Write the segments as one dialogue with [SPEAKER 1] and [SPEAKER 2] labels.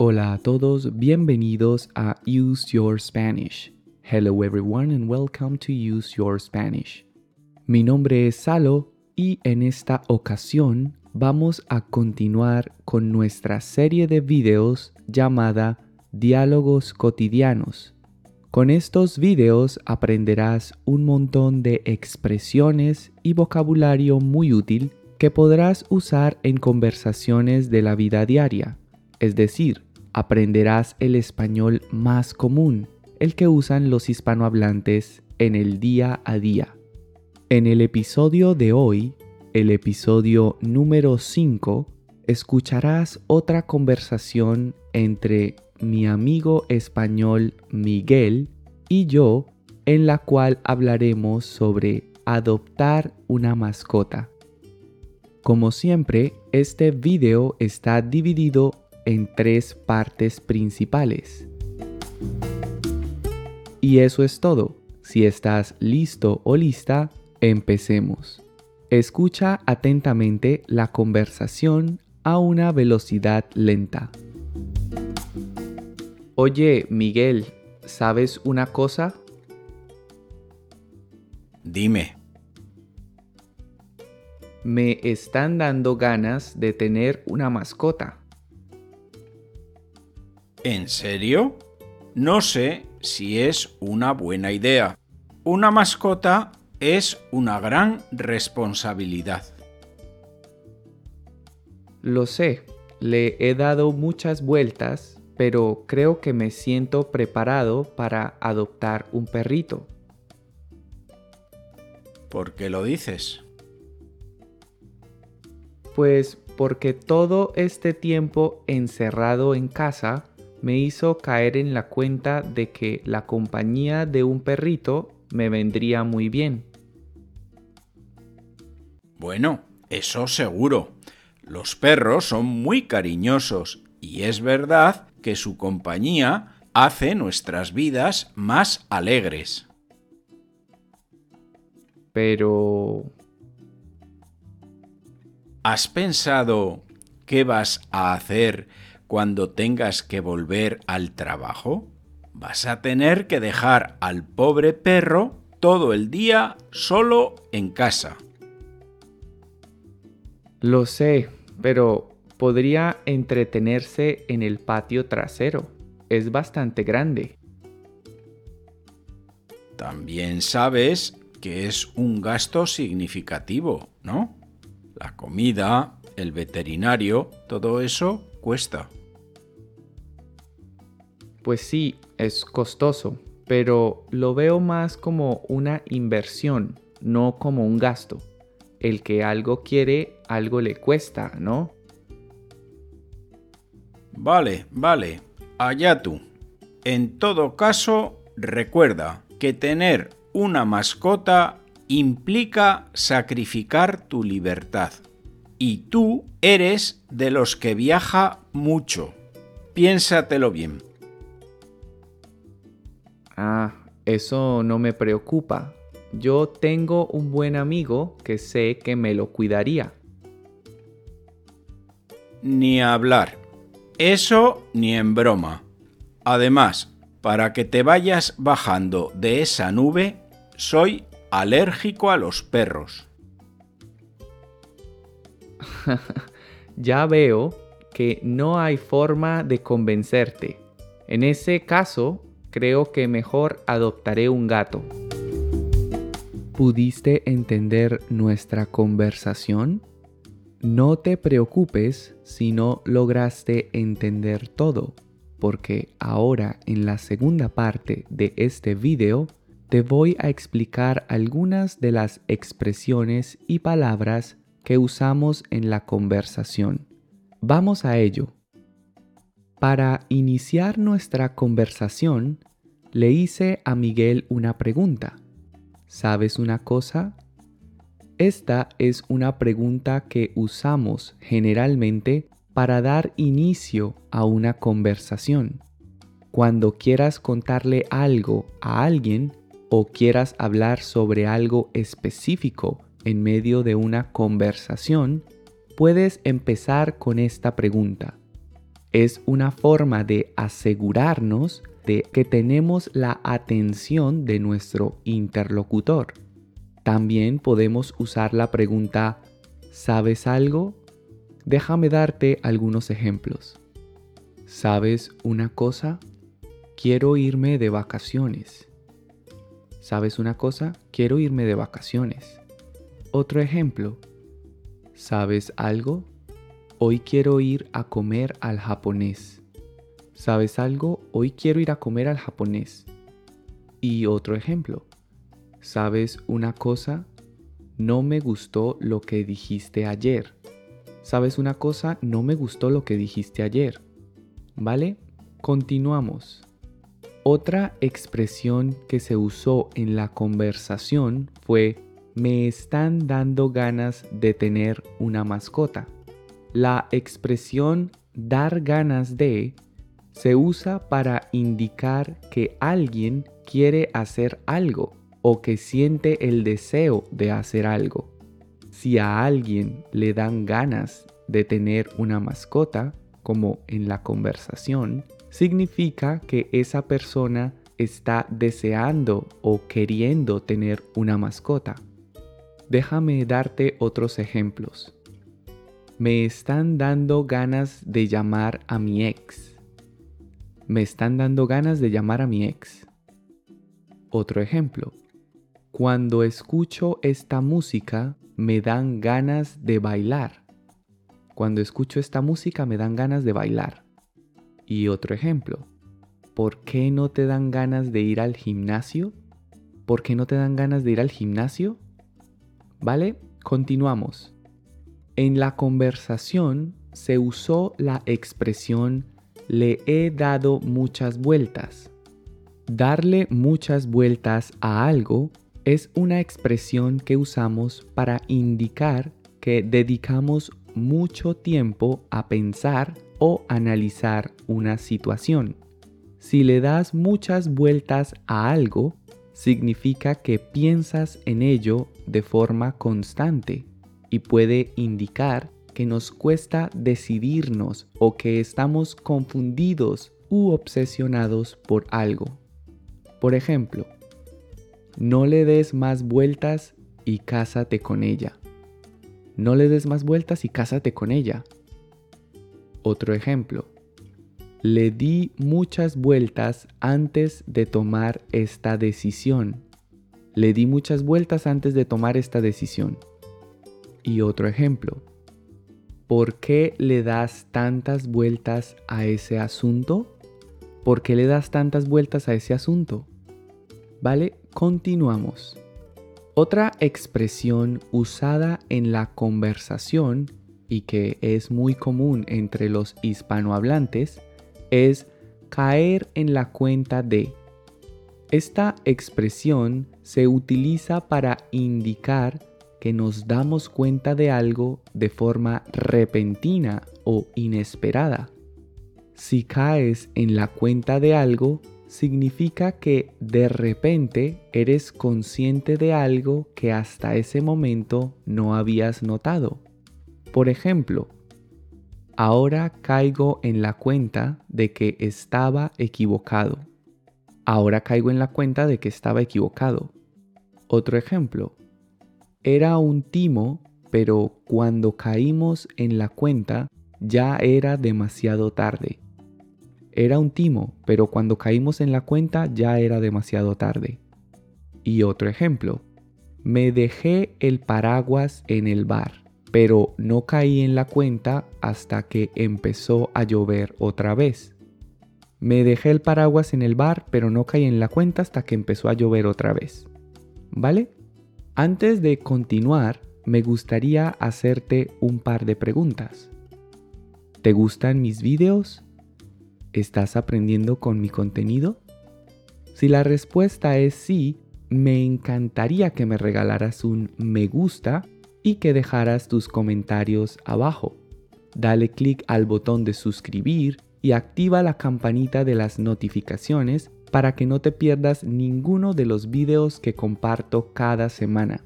[SPEAKER 1] Hola a todos, bienvenidos a Use Your Spanish. Hello everyone and welcome to Use Your Spanish. Mi nombre es Salo y en esta ocasión vamos a continuar con nuestra serie de videos llamada Diálogos cotidianos. Con estos videos aprenderás un montón de expresiones y vocabulario muy útil que podrás usar en conversaciones de la vida diaria, es decir, aprenderás el español más común, el que usan los hispanohablantes en el día a día. En el episodio de hoy, el episodio número 5, escucharás otra conversación entre mi amigo español Miguel y yo, en la cual hablaremos sobre adoptar una mascota. Como siempre, este video está dividido en tres partes principales. Y eso es todo. Si estás listo o lista, empecemos. Escucha atentamente la conversación a una velocidad lenta. Oye, Miguel, ¿sabes una cosa?
[SPEAKER 2] Dime.
[SPEAKER 1] Me están dando ganas de tener una mascota.
[SPEAKER 2] ¿En serio? No sé si es una buena idea. Una mascota es una gran responsabilidad.
[SPEAKER 1] Lo sé, le he dado muchas vueltas pero creo que me siento preparado para adoptar un perrito.
[SPEAKER 2] ¿Por qué lo dices?
[SPEAKER 1] Pues porque todo este tiempo encerrado en casa me hizo caer en la cuenta de que la compañía de un perrito me vendría muy bien.
[SPEAKER 2] Bueno, eso seguro. Los perros son muy cariñosos y es verdad que su compañía hace nuestras vidas más alegres.
[SPEAKER 1] Pero...
[SPEAKER 2] ¿Has pensado qué vas a hacer cuando tengas que volver al trabajo? Vas a tener que dejar al pobre perro todo el día solo en casa.
[SPEAKER 1] Lo sé, pero podría entretenerse en el patio trasero. Es bastante grande.
[SPEAKER 2] También sabes que es un gasto significativo, ¿no? La comida, el veterinario, todo eso cuesta.
[SPEAKER 1] Pues sí, es costoso, pero lo veo más como una inversión, no como un gasto. El que algo quiere, algo le cuesta, ¿no?
[SPEAKER 2] Vale, vale, allá tú. En todo caso, recuerda que tener una mascota implica sacrificar tu libertad. Y tú eres de los que viaja mucho. Piénsatelo bien.
[SPEAKER 1] Ah, eso no me preocupa. Yo tengo un buen amigo que sé que me lo cuidaría.
[SPEAKER 2] Ni hablar. Eso ni en broma. Además, para que te vayas bajando de esa nube, soy alérgico a los perros.
[SPEAKER 1] ya veo que no hay forma de convencerte. En ese caso, creo que mejor adoptaré un gato. ¿Pudiste entender nuestra conversación? No te preocupes si no lograste entender todo, porque ahora en la segunda parte de este video te voy a explicar algunas de las expresiones y palabras que usamos en la conversación. Vamos a ello. Para iniciar nuestra conversación, le hice a Miguel una pregunta. ¿Sabes una cosa? Esta es una pregunta que usamos generalmente para dar inicio a una conversación. Cuando quieras contarle algo a alguien o quieras hablar sobre algo específico en medio de una conversación, puedes empezar con esta pregunta. Es una forma de asegurarnos de que tenemos la atención de nuestro interlocutor. También podemos usar la pregunta ¿Sabes algo? Déjame darte algunos ejemplos. ¿Sabes una cosa? Quiero irme de vacaciones. ¿Sabes una cosa? Quiero irme de vacaciones. Otro ejemplo. ¿Sabes algo? Hoy quiero ir a comer al japonés. ¿Sabes algo? Hoy quiero ir a comer al japonés. Y otro ejemplo. ¿Sabes una cosa? No me gustó lo que dijiste ayer. ¿Sabes una cosa? No me gustó lo que dijiste ayer. ¿Vale? Continuamos. Otra expresión que se usó en la conversación fue me están dando ganas de tener una mascota. La expresión dar ganas de se usa para indicar que alguien quiere hacer algo o que siente el deseo de hacer algo. Si a alguien le dan ganas de tener una mascota, como en la conversación, significa que esa persona está deseando o queriendo tener una mascota. Déjame darte otros ejemplos. Me están dando ganas de llamar a mi ex. Me están dando ganas de llamar a mi ex. Otro ejemplo. Cuando escucho esta música, me dan ganas de bailar. Cuando escucho esta música me dan ganas de bailar. Y otro ejemplo, ¿por qué no te dan ganas de ir al gimnasio? ¿Por qué no te dan ganas de ir al gimnasio? ¿Vale? Continuamos. En la conversación se usó la expresión le he dado muchas vueltas. Darle muchas vueltas a algo es una expresión que usamos para indicar que dedicamos mucho tiempo a pensar o analizar una situación. Si le das muchas vueltas a algo, significa que piensas en ello de forma constante y puede indicar que nos cuesta decidirnos o que estamos confundidos u obsesionados por algo. Por ejemplo, no le des más vueltas y cásate con ella. No le des más vueltas y cásate con ella. Otro ejemplo. Le di muchas vueltas antes de tomar esta decisión. Le di muchas vueltas antes de tomar esta decisión. Y otro ejemplo. ¿Por qué le das tantas vueltas a ese asunto? ¿Por qué le das tantas vueltas a ese asunto? ¿Vale? Continuamos. Otra expresión usada en la conversación y que es muy común entre los hispanohablantes es caer en la cuenta de. Esta expresión se utiliza para indicar que nos damos cuenta de algo de forma repentina o inesperada. Si caes en la cuenta de algo, significa que de repente eres consciente de algo que hasta ese momento no habías notado. Por ejemplo, ahora caigo en la cuenta de que estaba equivocado. Ahora caigo en la cuenta de que estaba equivocado. Otro ejemplo, era un timo, pero cuando caímos en la cuenta ya era demasiado tarde. Era un timo, pero cuando caímos en la cuenta ya era demasiado tarde. Y otro ejemplo, me dejé el paraguas en el bar, pero no caí en la cuenta hasta que empezó a llover otra vez. Me dejé el paraguas en el bar, pero no caí en la cuenta hasta que empezó a llover otra vez. ¿Vale? Antes de continuar, me gustaría hacerte un par de preguntas. ¿Te gustan mis videos? ¿Estás aprendiendo con mi contenido? Si la respuesta es sí, me encantaría que me regalaras un me gusta y que dejaras tus comentarios abajo. Dale clic al botón de suscribir y activa la campanita de las notificaciones para que no te pierdas ninguno de los videos que comparto cada semana.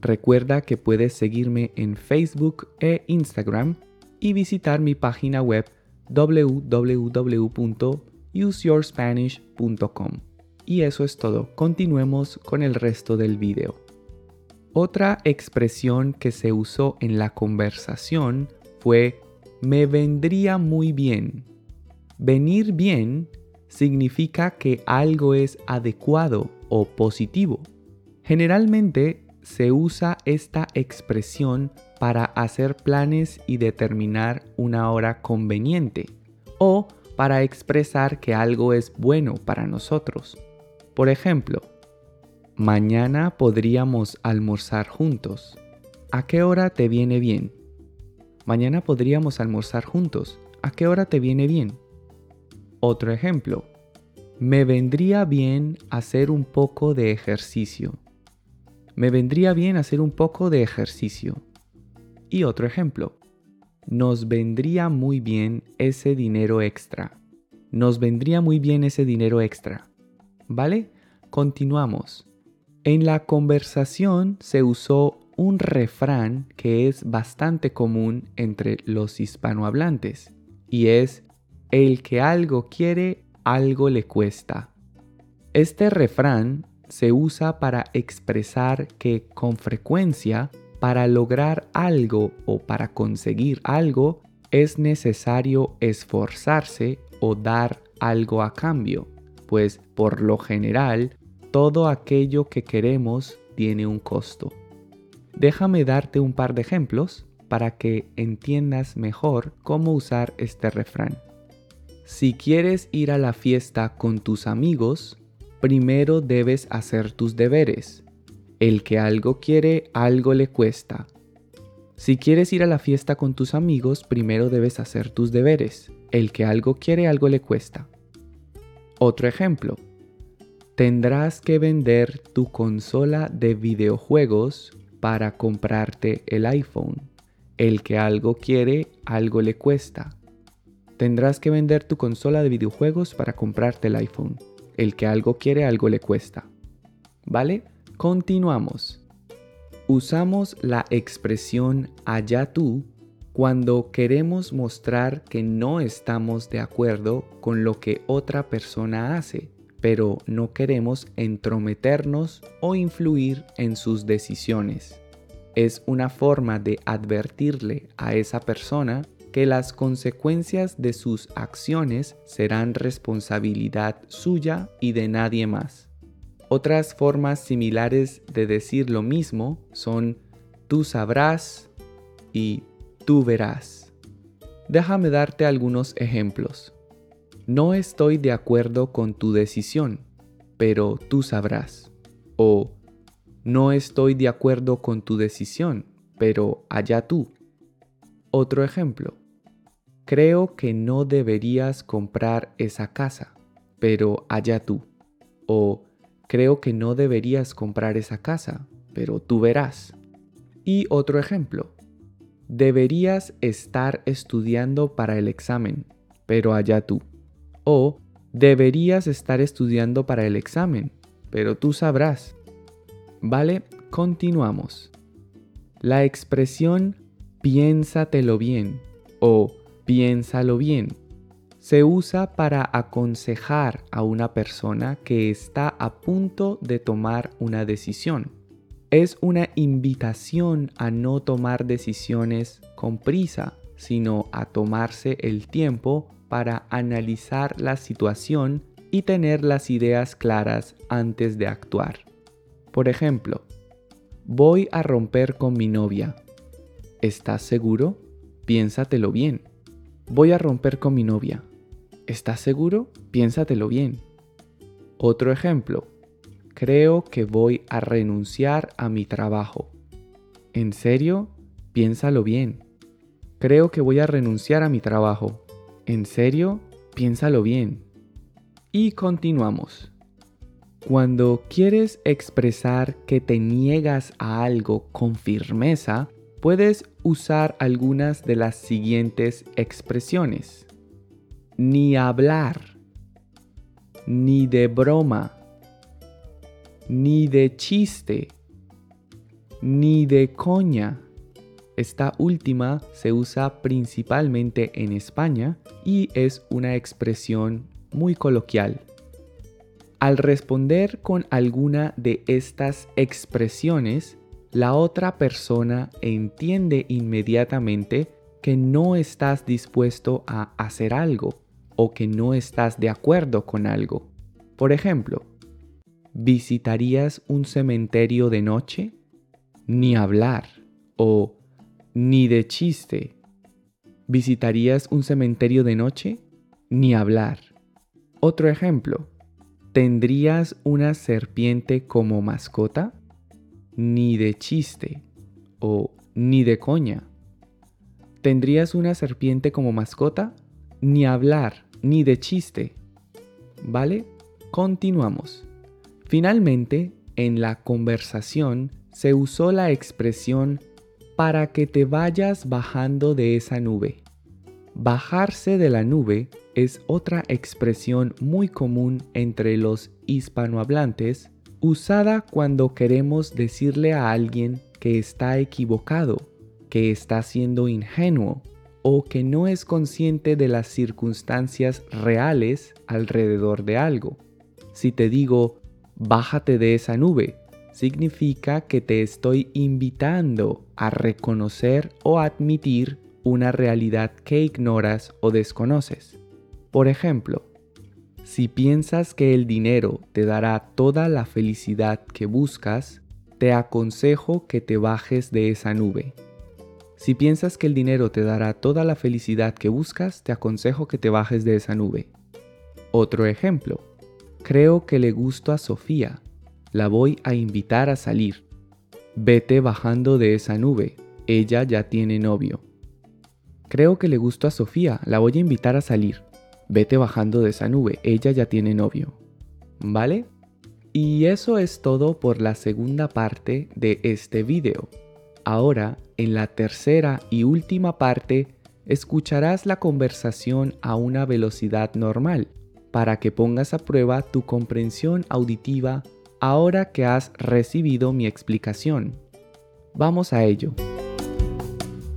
[SPEAKER 1] Recuerda que puedes seguirme en Facebook e Instagram y visitar mi página web www.useyourspanish.com. Y eso es todo. Continuemos con el resto del video. Otra expresión que se usó en la conversación fue me vendría muy bien. Venir bien significa que algo es adecuado o positivo. Generalmente se usa esta expresión para hacer planes y determinar una hora conveniente o para expresar que algo es bueno para nosotros. Por ejemplo, mañana podríamos almorzar juntos. ¿A qué hora te viene bien? Mañana podríamos almorzar juntos. ¿A qué hora te viene bien? Otro ejemplo. Me vendría bien hacer un poco de ejercicio. Me vendría bien hacer un poco de ejercicio. Y otro ejemplo. Nos vendría muy bien ese dinero extra. Nos vendría muy bien ese dinero extra. ¿Vale? Continuamos. En la conversación se usó un refrán que es bastante común entre los hispanohablantes y es el que algo quiere, algo le cuesta. Este refrán se usa para expresar que con frecuencia para lograr algo o para conseguir algo es necesario esforzarse o dar algo a cambio, pues por lo general todo aquello que queremos tiene un costo. Déjame darte un par de ejemplos para que entiendas mejor cómo usar este refrán. Si quieres ir a la fiesta con tus amigos, primero debes hacer tus deberes. El que algo quiere, algo le cuesta. Si quieres ir a la fiesta con tus amigos, primero debes hacer tus deberes. El que algo quiere, algo le cuesta. Otro ejemplo. Tendrás que vender tu consola de videojuegos para comprarte el iPhone. El que algo quiere, algo le cuesta. Tendrás que vender tu consola de videojuegos para comprarte el iPhone. El que algo quiere, algo le cuesta. ¿Vale? Continuamos. Usamos la expresión allá tú cuando queremos mostrar que no estamos de acuerdo con lo que otra persona hace pero no queremos entrometernos o influir en sus decisiones. Es una forma de advertirle a esa persona que las consecuencias de sus acciones serán responsabilidad suya y de nadie más. Otras formas similares de decir lo mismo son tú sabrás y tú verás. Déjame darte algunos ejemplos. No estoy de acuerdo con tu decisión, pero tú sabrás. O no estoy de acuerdo con tu decisión, pero allá tú. Otro ejemplo. Creo que no deberías comprar esa casa, pero allá tú. O creo que no deberías comprar esa casa, pero tú verás. Y otro ejemplo. Deberías estar estudiando para el examen, pero allá tú o deberías estar estudiando para el examen, pero tú sabrás. Vale, continuamos. La expresión piénsatelo bien o piénsalo bien se usa para aconsejar a una persona que está a punto de tomar una decisión. Es una invitación a no tomar decisiones con prisa, sino a tomarse el tiempo para analizar la situación y tener las ideas claras antes de actuar. Por ejemplo, voy a romper con mi novia. ¿Estás seguro? Piénsatelo bien. Voy a romper con mi novia. ¿Estás seguro? Piénsatelo bien. Otro ejemplo. Creo que voy a renunciar a mi trabajo. ¿En serio? Piénsalo bien. Creo que voy a renunciar a mi trabajo. ¿En serio? Piénsalo bien. Y continuamos. Cuando quieres expresar que te niegas a algo con firmeza, puedes usar algunas de las siguientes expresiones. Ni hablar, ni de broma, ni de chiste, ni de coña, esta última se usa principalmente en España y es una expresión muy coloquial. Al responder con alguna de estas expresiones, la otra persona entiende inmediatamente que no estás dispuesto a hacer algo o que no estás de acuerdo con algo. Por ejemplo, ¿visitarías un cementerio de noche? Ni hablar. O ni de chiste. ¿Visitarías un cementerio de noche? Ni hablar. Otro ejemplo. ¿Tendrías una serpiente como mascota? Ni de chiste. O ni de coña. ¿Tendrías una serpiente como mascota? Ni hablar, ni de chiste. ¿Vale? Continuamos. Finalmente, en la conversación se usó la expresión para que te vayas bajando de esa nube. Bajarse de la nube es otra expresión muy común entre los hispanohablantes usada cuando queremos decirle a alguien que está equivocado, que está siendo ingenuo o que no es consciente de las circunstancias reales alrededor de algo. Si te digo, bájate de esa nube, significa que te estoy invitando a reconocer o admitir una realidad que ignoras o desconoces. Por ejemplo, si piensas que el dinero te dará toda la felicidad que buscas, te aconsejo que te bajes de esa nube. Si piensas que el dinero te dará toda la felicidad que buscas, te aconsejo que te bajes de esa nube. Otro ejemplo. Creo que le gusto a Sofía. La voy a invitar a salir. Vete bajando de esa nube. Ella ya tiene novio. Creo que le gusto a Sofía. La voy a invitar a salir. Vete bajando de esa nube. Ella ya tiene novio. ¿Vale? Y eso es todo por la segunda parte de este video. Ahora, en la tercera y última parte, escucharás la conversación a una velocidad normal para que pongas a prueba tu comprensión auditiva ahora que has recibido mi explicación. Vamos a ello.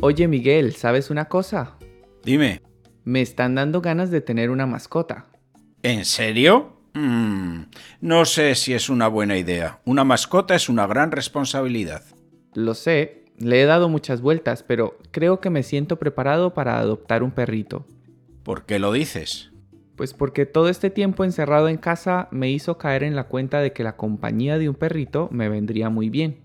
[SPEAKER 1] Oye Miguel, ¿sabes una cosa?
[SPEAKER 2] Dime.
[SPEAKER 1] Me están dando ganas de tener una mascota.
[SPEAKER 2] ¿En serio? Mm, no sé si es una buena idea. Una mascota es una gran responsabilidad.
[SPEAKER 1] Lo sé, le he dado muchas vueltas, pero creo que me siento preparado para adoptar un perrito.
[SPEAKER 2] ¿Por qué lo dices?
[SPEAKER 1] Pues porque todo este tiempo encerrado en casa me hizo caer en la cuenta de que la compañía de un perrito me vendría muy bien.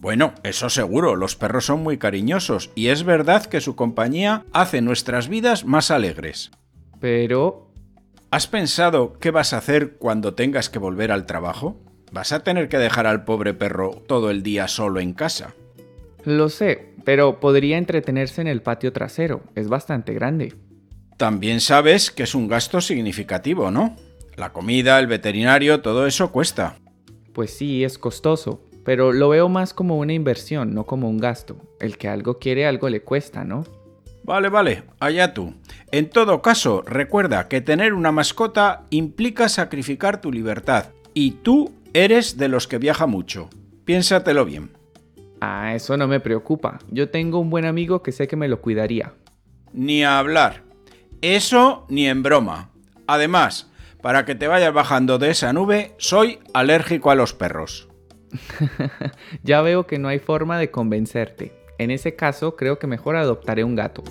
[SPEAKER 2] Bueno, eso seguro, los perros son muy cariñosos y es verdad que su compañía hace nuestras vidas más alegres.
[SPEAKER 1] Pero...
[SPEAKER 2] ¿Has pensado qué vas a hacer cuando tengas que volver al trabajo? ¿Vas a tener que dejar al pobre perro todo el día solo en casa?
[SPEAKER 1] Lo sé, pero podría entretenerse en el patio trasero. Es bastante grande.
[SPEAKER 2] También sabes que es un gasto significativo, ¿no? La comida, el veterinario, todo eso cuesta.
[SPEAKER 1] Pues sí, es costoso, pero lo veo más como una inversión, no como un gasto. El que algo quiere, algo le cuesta, ¿no?
[SPEAKER 2] Vale, vale, allá tú. En todo caso, recuerda que tener una mascota implica sacrificar tu libertad, y tú Eres de los que viaja mucho. Piénsatelo bien.
[SPEAKER 1] Ah, eso no me preocupa. Yo tengo un buen amigo que sé que me lo cuidaría.
[SPEAKER 2] Ni a hablar. Eso ni en broma. Además, para que te vayas bajando de esa nube, soy alérgico a los perros.
[SPEAKER 1] ya veo que no hay forma de convencerte. En ese caso, creo que mejor adoptaré un gato.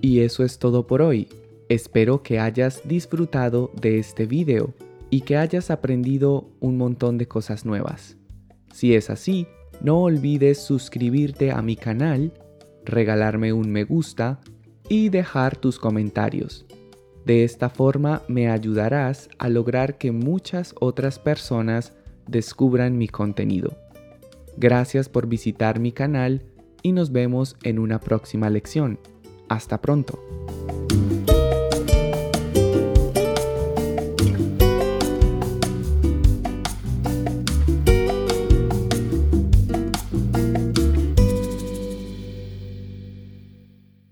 [SPEAKER 1] Y eso es todo por hoy. Espero que hayas disfrutado de este video y que hayas aprendido un montón de cosas nuevas. Si es así, no olvides suscribirte a mi canal, regalarme un me gusta y dejar tus comentarios. De esta forma me ayudarás a lograr que muchas otras personas descubran mi contenido. Gracias por visitar mi canal y nos vemos en una próxima lección. Hasta pronto.